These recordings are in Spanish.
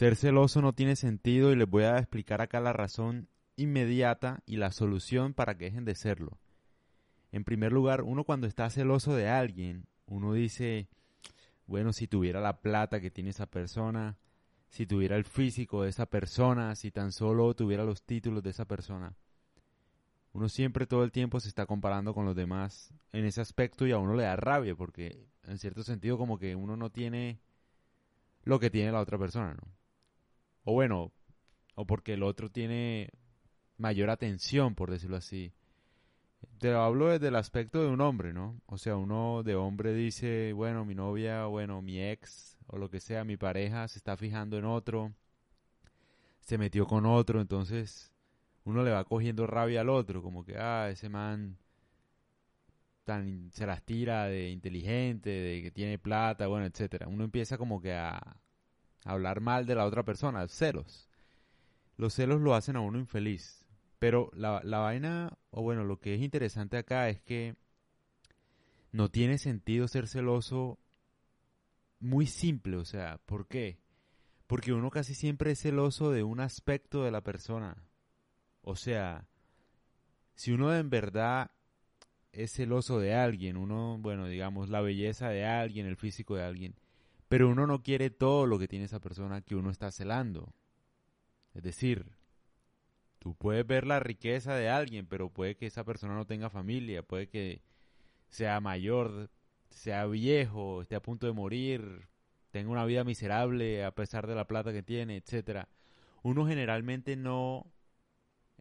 Ser celoso no tiene sentido y les voy a explicar acá la razón inmediata y la solución para que dejen de serlo. En primer lugar, uno cuando está celoso de alguien, uno dice, bueno, si tuviera la plata que tiene esa persona, si tuviera el físico de esa persona, si tan solo tuviera los títulos de esa persona. Uno siempre todo el tiempo se está comparando con los demás en ese aspecto y a uno le da rabia porque en cierto sentido como que uno no tiene lo que tiene la otra persona, ¿no? O bueno, o porque el otro tiene mayor atención, por decirlo así. Te hablo desde el aspecto de un hombre, ¿no? O sea, uno de hombre dice, bueno, mi novia, bueno, mi ex, o lo que sea, mi pareja se está fijando en otro, se metió con otro, entonces uno le va cogiendo rabia al otro, como que, ah, ese man tan, se las tira de inteligente, de que tiene plata, bueno, etcétera. Uno empieza como que a hablar mal de la otra persona, celos. Los celos lo hacen a uno infeliz pero la, la vaina, o bueno, lo que es interesante acá es que no tiene sentido ser celoso muy simple, o sea, ¿por qué? Porque uno casi siempre es celoso de un aspecto de la persona. O sea, si uno en verdad es celoso de alguien, uno, bueno, digamos, la belleza de alguien, el físico de alguien, pero uno no quiere todo lo que tiene esa persona que uno está celando. Es decir, Tú puedes ver la riqueza de alguien, pero puede que esa persona no tenga familia, puede que sea mayor, sea viejo, esté a punto de morir, tenga una vida miserable a pesar de la plata que tiene, etcétera. Uno generalmente no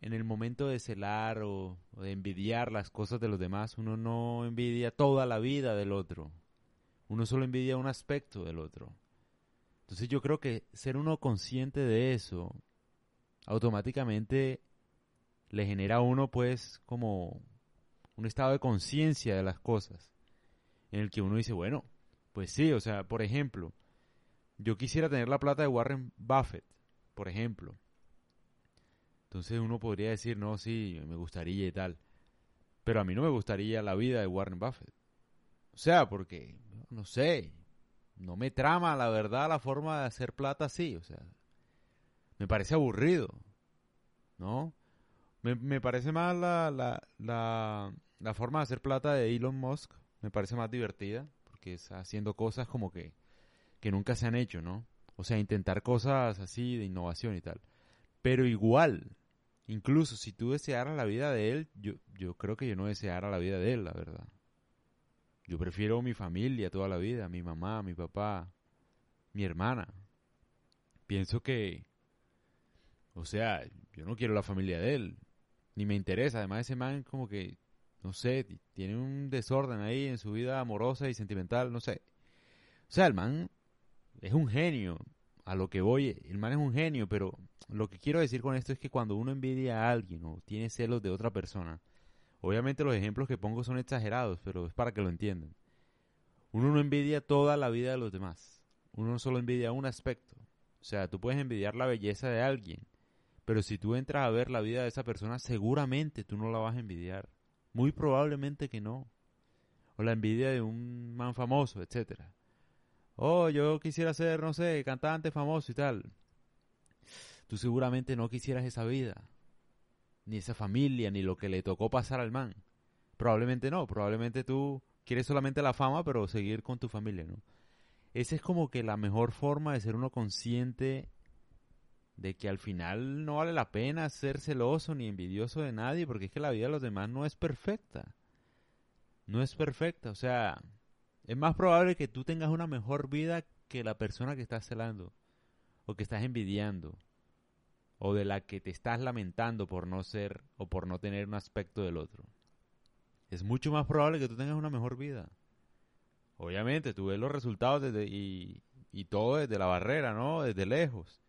en el momento de celar o, de envidiar las cosas de los demás, uno no envidia toda la vida del otro. Uno solo envidia un aspecto del otro. Entonces yo creo que ser uno consciente de eso automáticamente le genera a uno pues como un estado de conciencia de las cosas, en el que uno dice, bueno, pues sí, o sea, por ejemplo, yo quisiera tener la plata de Warren Buffett, por ejemplo. Entonces uno podría decir, no, sí, me gustaría y tal. Pero a mí no me gustaría la vida de Warren Buffett. O sea, porque, no sé, no me trama la verdad la forma de hacer plata así. O sea, me parece aburrido, ¿no? Me, me parece más la, la, la, la, forma de hacer plata de Elon Musk, me parece más divertida, porque está haciendo cosas como que, que nunca se han hecho, ¿no? O sea, intentar cosas así de innovación y tal. Pero igual, incluso si tú desearas la vida de él, yo, yo creo que yo no deseara la vida de él, la verdad. Yo prefiero mi familia toda la vida, mi mamá, mi papá, mi hermana. Pienso que o sea, yo no quiero la familia de él, ni me interesa. Además, ese man como que, no sé, tiene un desorden ahí en su vida amorosa y sentimental, no sé. O sea, el man es un genio, a lo que voy, el man es un genio, pero lo que quiero decir con esto es que cuando uno envidia a alguien o tiene celos de otra persona, obviamente los ejemplos que pongo son exagerados, pero es para que lo entiendan. Uno no envidia toda la vida de los demás, uno no solo envidia un aspecto. O sea, tú puedes envidiar la belleza de alguien, pero si tú entras a ver la vida de esa persona, seguramente tú no la vas a envidiar. Muy probablemente que no. O la envidia de un man famoso, etcétera. Oh, yo quisiera ser, no sé, cantante famoso y tal. Tú seguramente no quisieras esa vida. Ni esa familia, ni lo que le tocó pasar al man. Probablemente no. Probablemente tú quieres solamente la fama, pero seguir con tu familia, ¿no? Esa es como que la mejor forma de ser uno consciente de que al final no vale la pena ser celoso ni envidioso de nadie, porque es que la vida de los demás no es perfecta. No es perfecta, o sea, es más probable que tú tengas una mejor vida que la persona que estás celando, o que estás envidiando, o de la que te estás lamentando por no ser o por no tener un aspecto del otro. Es mucho más probable que tú tengas una mejor vida. Obviamente, tú ves los resultados desde, y, y todo desde la barrera, ¿no? Desde lejos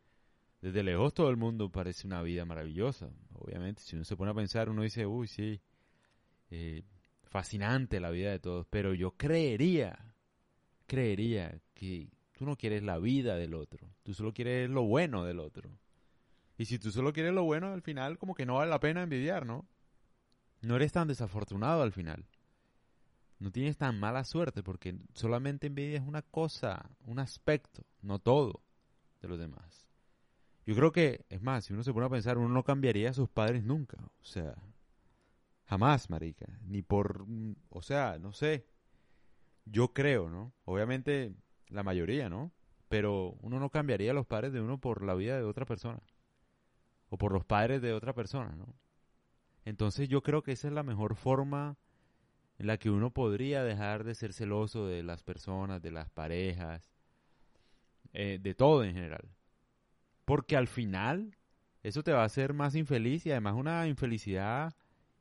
desde lejos todo el mundo parece una vida maravillosa. Obviamente, si uno se pone a pensar, uno dice, uy, sí, eh, fascinante la vida de todos. Pero yo creería, creería que tú no quieres la vida del otro. Tú solo quieres lo bueno del otro. Y si tú solo quieres lo bueno, al final como que no vale la pena envidiar, ¿no? No eres tan desafortunado al final. No tienes tan mala suerte porque solamente envidias una cosa, un aspecto, no todo de los demás. Yo creo que, es más, si uno se pone a pensar, uno no cambiaría a sus padres nunca. O sea, jamás, marica. Ni por, o sea, no sé. Yo creo, ¿no? Obviamente, la mayoría, ¿no? Pero uno no cambiaría a los padres de uno por la vida de otra persona. O por los padres de otra persona, ¿no? Entonces yo creo que esa es la mejor forma en la que uno podría dejar de ser celoso de las personas, de las parejas, eh, de todo en general. Porque al final eso te va a hacer más infeliz y además una infelicidad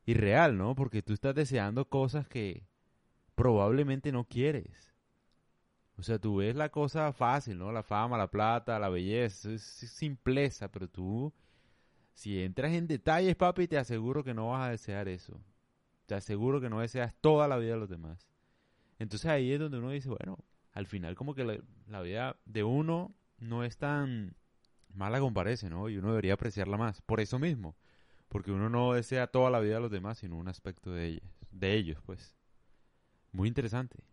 irreal, ¿no? Porque tú estás deseando cosas que probablemente no quieres. O sea, tú ves la cosa fácil, ¿no? La fama, la plata, la belleza, es simpleza, pero tú, si entras en detalles, papi, te aseguro que no vas a desear eso. Te aseguro que no deseas toda la vida de los demás. Entonces ahí es donde uno dice, bueno, al final como que la, vida de uno no es tan mala como parece, ¿no? Y uno debería apreciarla más. Por eso mismo. Porque uno no desea toda la vida de los demás, sino un aspecto de ellos, de ellos, pues. Muy interesante.